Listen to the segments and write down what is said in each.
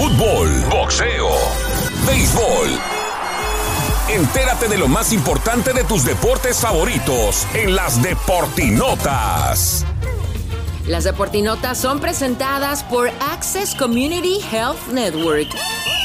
Fútbol, boxeo, béisbol. Entérate de lo más importante de tus deportes favoritos en las Deportinotas. Las Deportinotas son presentadas por Access Community Health Network.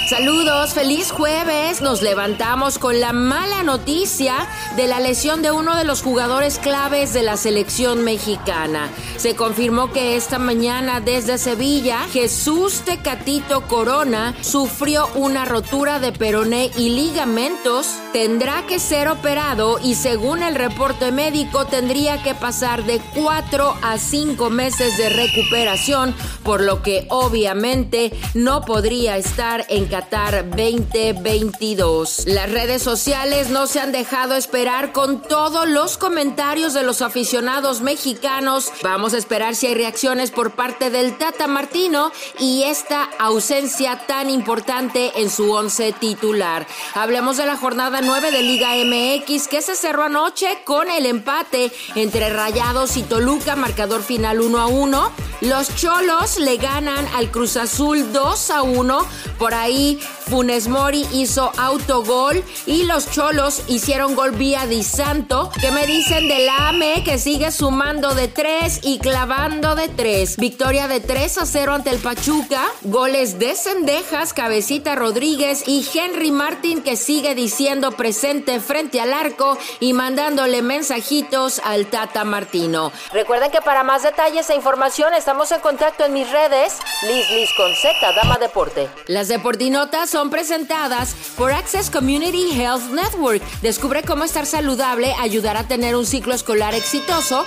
Saludos, feliz jueves. Nos levantamos con la mala noticia de la lesión de uno de los jugadores claves de la selección mexicana. Se confirmó que esta mañana desde Sevilla, Jesús Tecatito Corona sufrió una rotura de peroné y ligamentos. Tendrá que ser operado y según el reporte médico tendría que pasar de 4 a 5 meses de recuperación, por lo que obviamente no podría estar en Qatar 2022. Las redes sociales no se han dejado esperar con todos los comentarios de los aficionados mexicanos. Vamos a esperar si hay reacciones por parte del Tata Martino y esta ausencia tan importante en su once titular. Hablemos de la jornada 9 de Liga MX que se cerró anoche con el empate entre Rayados y Toluca, marcador final 1 a 1. Los Cholos le ganan al Cruz Azul 2 a 1. Por ahí Funes Mori hizo autogol y los Cholos hicieron gol vía Di Santo. ¿Qué me dicen del AME que sigue sumando de 3 y clavando de 3? Victoria de 3 a 0 ante el Pachuca. Goles de Cendejas, Cabecita Rodríguez y Henry Martin que sigue diciendo presente frente al arco y mandándole mensajitos al Tata Martino. Recuerden que para más detalles e información estamos en contacto en mis redes. Liz Liz con Z, Dama Deporte. Las Deportinotas son presentadas por Access Community Health Network. Descubre cómo estar saludable, ayudar a tener un ciclo escolar exitoso